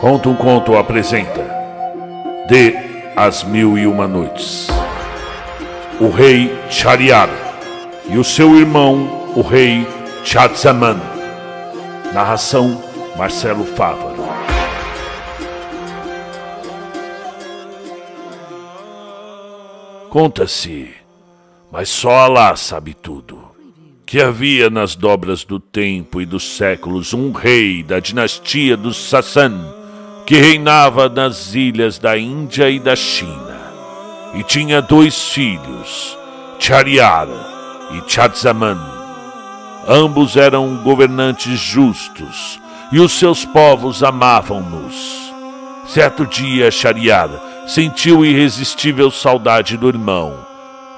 Conta um Conto apresenta. De As Mil e Uma Noites. O rei Chariar e o seu irmão, o rei Chadzaman Narração Marcelo Fávaro. Conta-se, mas só Alá sabe tudo que havia nas dobras do tempo e dos séculos um rei da dinastia dos Sassan que reinava nas ilhas da Índia e da China e tinha dois filhos, Chariara e Chadzaman. Ambos eram governantes justos e os seus povos amavam-nos. Certo dia, Chariara sentiu irresistível saudade do irmão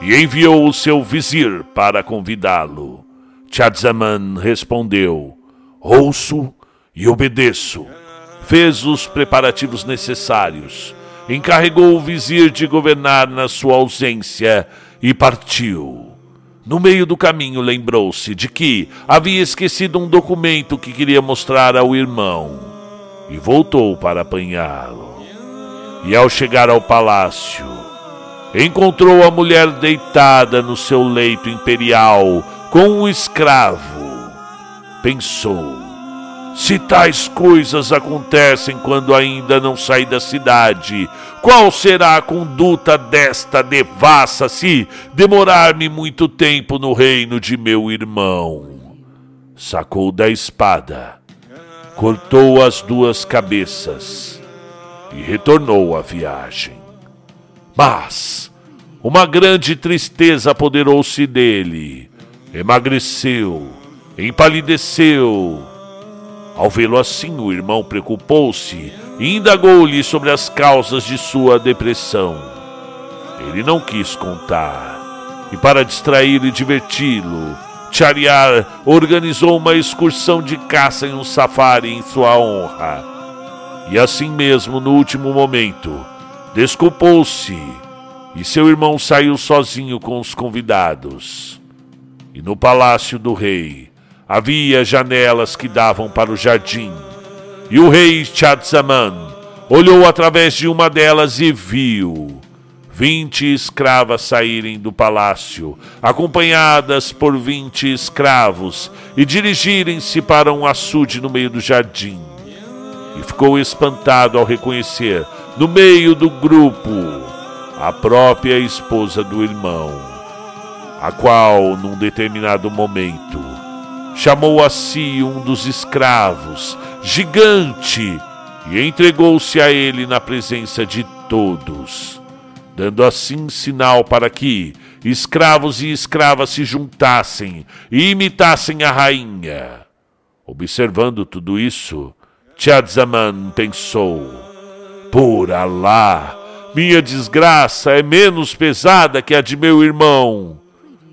e enviou o seu vizir para convidá-lo. Chadzaman respondeu: Ouço e obedeço. Fez os preparativos necessários, encarregou o vizir de governar na sua ausência e partiu. No meio do caminho, lembrou-se de que havia esquecido um documento que queria mostrar ao irmão e voltou para apanhá-lo. E ao chegar ao palácio, encontrou a mulher deitada no seu leito imperial com um escravo. Pensou: se tais coisas acontecem quando ainda não saí da cidade, qual será a conduta desta devassa se demorar-me muito tempo no reino de meu irmão? Sacou da espada, cortou as duas cabeças e retornou à viagem. Mas uma grande tristeza apoderou-se dele. Emagreceu, empalideceu. Ao vê-lo assim, o irmão preocupou-se e indagou-lhe sobre as causas de sua depressão. Ele não quis contar. E para distraí-lo e diverti-lo, Chariar organizou uma excursão de caça em um safari em sua honra. E assim mesmo, no último momento, Desculpou-se e seu irmão saiu sozinho com os convidados. E no palácio do rei havia janelas que davam para o jardim. E o rei Chadzaman olhou através de uma delas e viu vinte escravas saírem do palácio, acompanhadas por vinte escravos, e dirigirem-se para um açude no meio do jardim. E ficou espantado ao reconhecer no meio do grupo, a própria esposa do irmão, a qual, num determinado momento, chamou a si um dos escravos, gigante, e entregou-se a ele na presença de todos, dando assim sinal para que escravos e escravas se juntassem e imitassem a rainha. Observando tudo isso, Chadzaman pensou por Alá, minha desgraça é menos pesada que a de meu irmão.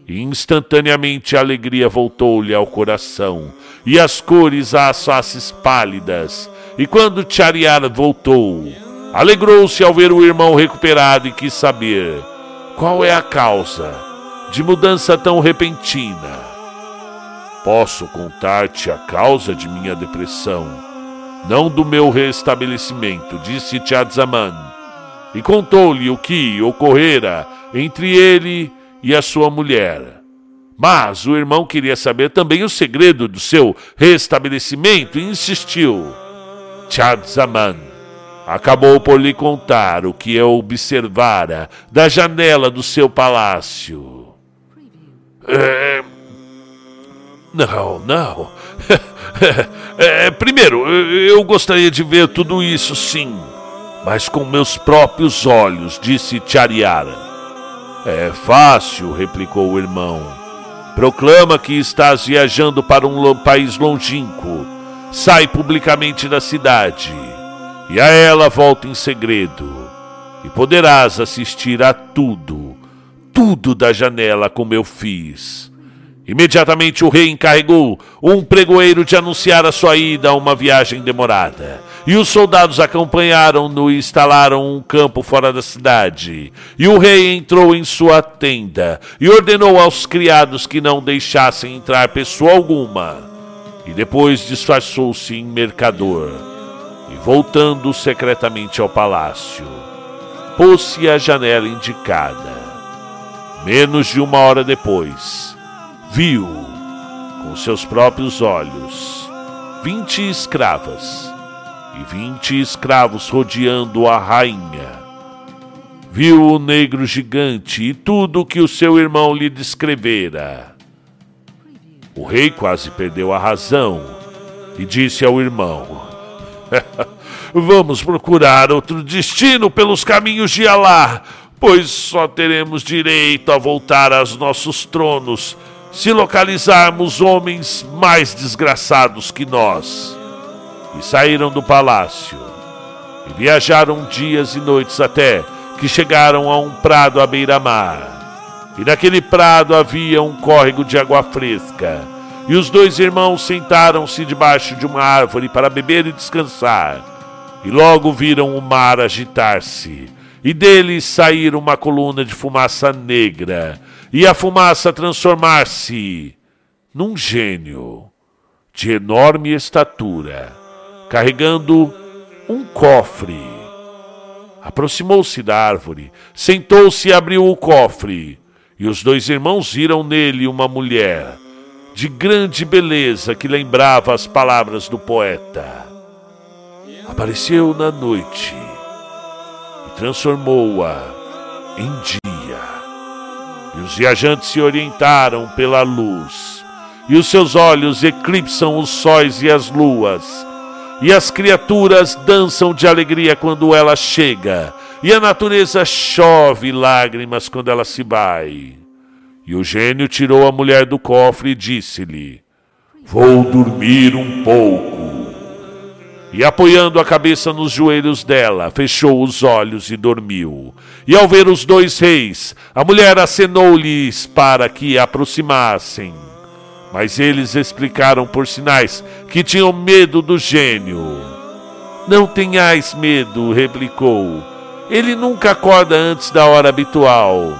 E instantaneamente a alegria voltou-lhe ao coração, e as cores às faces pálidas. E quando Chariar voltou, alegrou-se ao ver o irmão recuperado e quis saber qual é a causa de mudança tão repentina. Posso contar-te a causa de minha depressão não do meu restabelecimento, disse Tiadzaman. E contou-lhe o que ocorrera entre ele e a sua mulher. Mas o irmão queria saber também o segredo do seu restabelecimento e insistiu. Tiadzaman acabou por lhe contar o que eu observara da janela do seu palácio. É... Não, não. é, primeiro, eu gostaria de ver tudo isso, sim, mas com meus próprios olhos, disse Chariara. É fácil, replicou o irmão. Proclama que estás viajando para um país longínquo. Sai publicamente da cidade e a ela volta em segredo. E poderás assistir a tudo, tudo da janela como eu fiz. Imediatamente o rei encarregou um pregoeiro de anunciar a sua ida a uma viagem demorada. E os soldados acompanharam-no e instalaram um campo fora da cidade. E o rei entrou em sua tenda e ordenou aos criados que não deixassem entrar pessoa alguma. E depois disfarçou-se em mercador. e, voltando secretamente ao palácio, pôs-se à janela indicada. Menos de uma hora depois, viu, com seus próprios olhos, vinte escravas e vinte escravos rodeando a rainha. Viu o negro gigante e tudo o que o seu irmão lhe descrevera. O rei quase perdeu a razão e disse ao irmão: Vamos procurar outro destino pelos caminhos de Alá, pois só teremos direito a voltar aos nossos tronos se localizarmos homens mais desgraçados que nós. E saíram do palácio e viajaram dias e noites até que chegaram a um prado à beira-mar. E naquele prado havia um córrego de água fresca. E os dois irmãos sentaram-se debaixo de uma árvore para beber e descansar. E logo viram o mar agitar-se, e dele sair uma coluna de fumaça negra, e a fumaça transformar-se num gênio de enorme estatura, carregando um cofre. Aproximou-se da árvore, sentou-se e abriu o cofre, e os dois irmãos viram nele uma mulher de grande beleza que lembrava as palavras do poeta apareceu na noite e transformou-a em dia. E os viajantes se orientaram pela luz, e os seus olhos eclipsam os sóis e as luas, e as criaturas dançam de alegria quando ela chega, e a natureza chove lágrimas quando ela se vai. E o gênio tirou a mulher do cofre e disse-lhe: Vou dormir um pouco e apoiando a cabeça nos joelhos dela, fechou os olhos e dormiu. E ao ver os dois reis, a mulher acenou-lhes para que aproximassem. Mas eles explicaram por sinais que tinham medo do gênio. Não tenhais medo, replicou. Ele nunca acorda antes da hora habitual.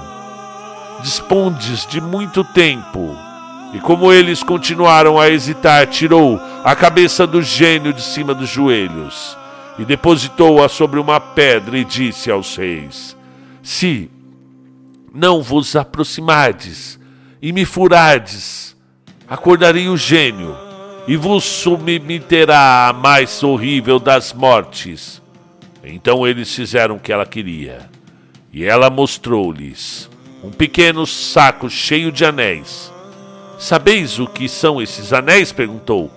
Dispondes de muito tempo e como eles continuaram a hesitar, tirou a cabeça do gênio de cima dos joelhos e depositou-a sobre uma pedra e disse aos reis: Se não vos aproximardes e me furardes, acordarei o gênio e vos submeterá à mais horrível das mortes. Então eles fizeram o que ela queria, e ela mostrou-lhes um pequeno saco cheio de anéis Sabeis o que são esses anéis? perguntou.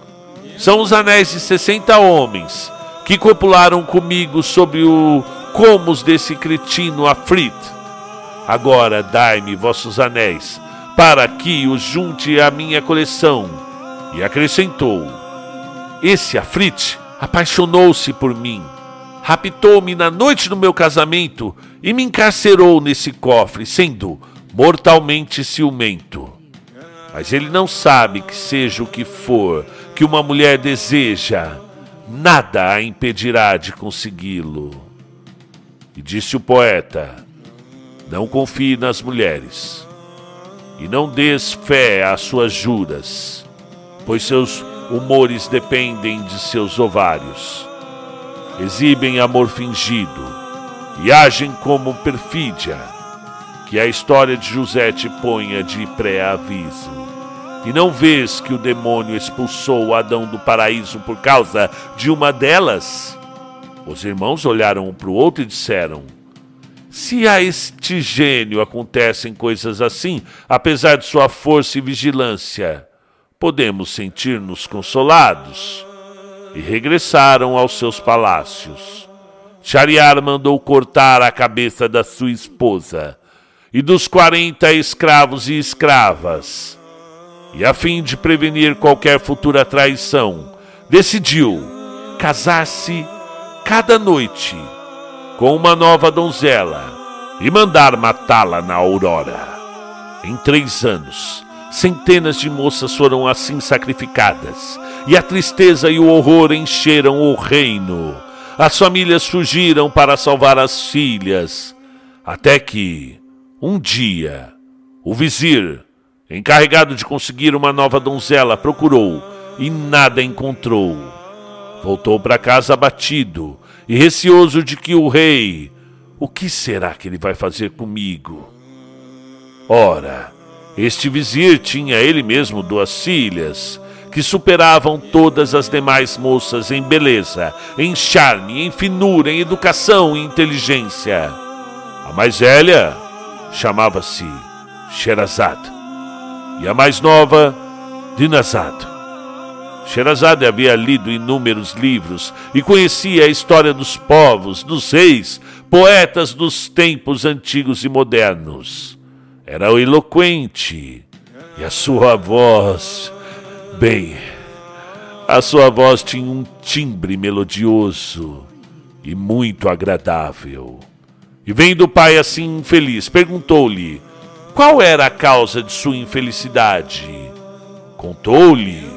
São os anéis de sessenta homens que copularam comigo sob o comos desse cretino Afrit. Agora dai-me vossos anéis, para que os junte à minha coleção. E acrescentou: Esse Afrit apaixonou-se por mim, raptou-me na noite do meu casamento e me encarcerou nesse cofre, sendo mortalmente ciumento. Mas ele não sabe que, seja o que for que uma mulher deseja, nada a impedirá de consegui-lo. E disse o poeta: Não confie nas mulheres, e não des fé às suas juras, pois seus humores dependem de seus ovários. Exibem amor fingido e agem como perfídia, que a história de José te ponha de pré-aviso. E não vês que o demônio expulsou Adão do paraíso por causa de uma delas? Os irmãos olharam um para o outro e disseram: Se a este gênio acontecem coisas assim, apesar de sua força e vigilância, podemos sentir-nos consolados. E regressaram aos seus palácios. Shariar mandou cortar a cabeça da sua esposa e dos quarenta escravos e escravas e a fim de prevenir qualquer futura traição, decidiu casar-se cada noite com uma nova donzela e mandar matá-la na aurora. Em três anos, centenas de moças foram assim sacrificadas, e a tristeza e o horror encheram o reino. As famílias fugiram para salvar as filhas, até que, um dia, o vizir encarregado de conseguir uma nova donzela, procurou e nada encontrou. Voltou para casa abatido e receoso de que o rei. O que será que ele vai fazer comigo? Ora, este vizir tinha ele mesmo duas filhas, que superavam todas as demais moças em beleza, em charme, em finura, em educação e inteligência. A mais velha chamava-se Sherazade e a mais nova, Dinazade. Sherazade havia lido inúmeros livros e conhecia a história dos povos, dos reis, poetas dos tempos antigos e modernos. Era eloquente e a sua voz, bem, a sua voz tinha um timbre melodioso e muito agradável. E vendo o pai assim infeliz, perguntou-lhe qual era a causa de sua infelicidade. Contou-lhe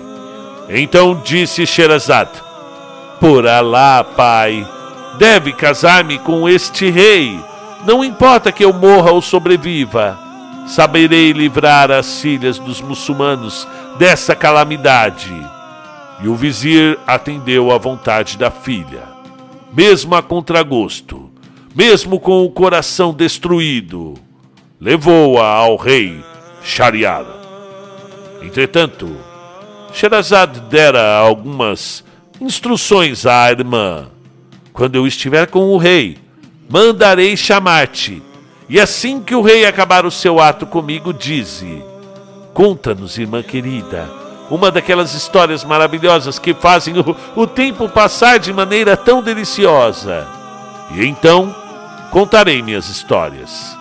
então disse Sherazade: Por Alá, pai, deve casar-me com este rei. Não importa que eu morra ou sobreviva. Saberei livrar as filhas dos muçulmanos dessa calamidade. E o vizir atendeu à vontade da filha, mesmo a contragosto, mesmo com o coração destruído. Levou-a ao rei Shariar. Entretanto, Sherazade dera algumas instruções à irmã. Quando eu estiver com o rei, mandarei chamar-te. E assim que o rei acabar o seu ato comigo, dize: Conta-nos, irmã querida, uma daquelas histórias maravilhosas que fazem o, o tempo passar de maneira tão deliciosa. E então contarei minhas histórias.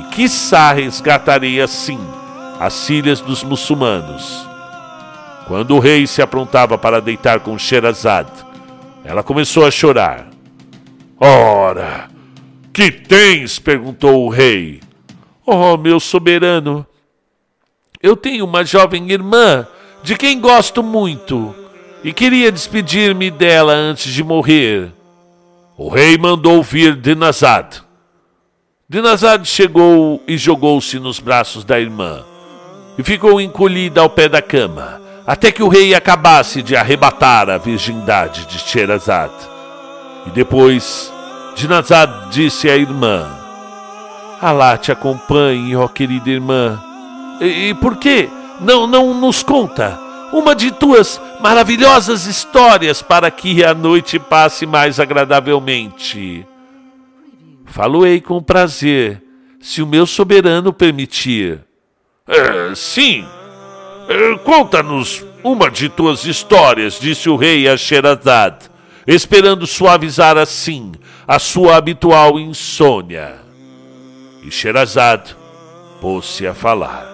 E quiçá resgatarei assim as filhas dos muçulmanos quando o rei se aprontava para deitar com Sherazade, ela começou a chorar. Ora, que tens? perguntou o rei. Oh, meu soberano, eu tenho uma jovem irmã de quem gosto muito e queria despedir-me dela antes de morrer. O rei mandou vir Dinazad. Dinazad chegou e jogou-se nos braços da irmã e ficou encolhida ao pé da cama até que o rei acabasse de arrebatar a virgindade de Sherazade. E depois, Dinazad disse à irmã: Alá te acompanhe, ó querida irmã. E, e por que não, não nos conta uma de tuas maravilhosas histórias para que a noite passe mais agradavelmente? Falo-ei com prazer, se o meu soberano permitir. É, sim, eh, conta-nos uma de tuas histórias, disse o rei a Sherazade, esperando suavizar assim a sua habitual insônia. E Sherazade pôs-se a falar.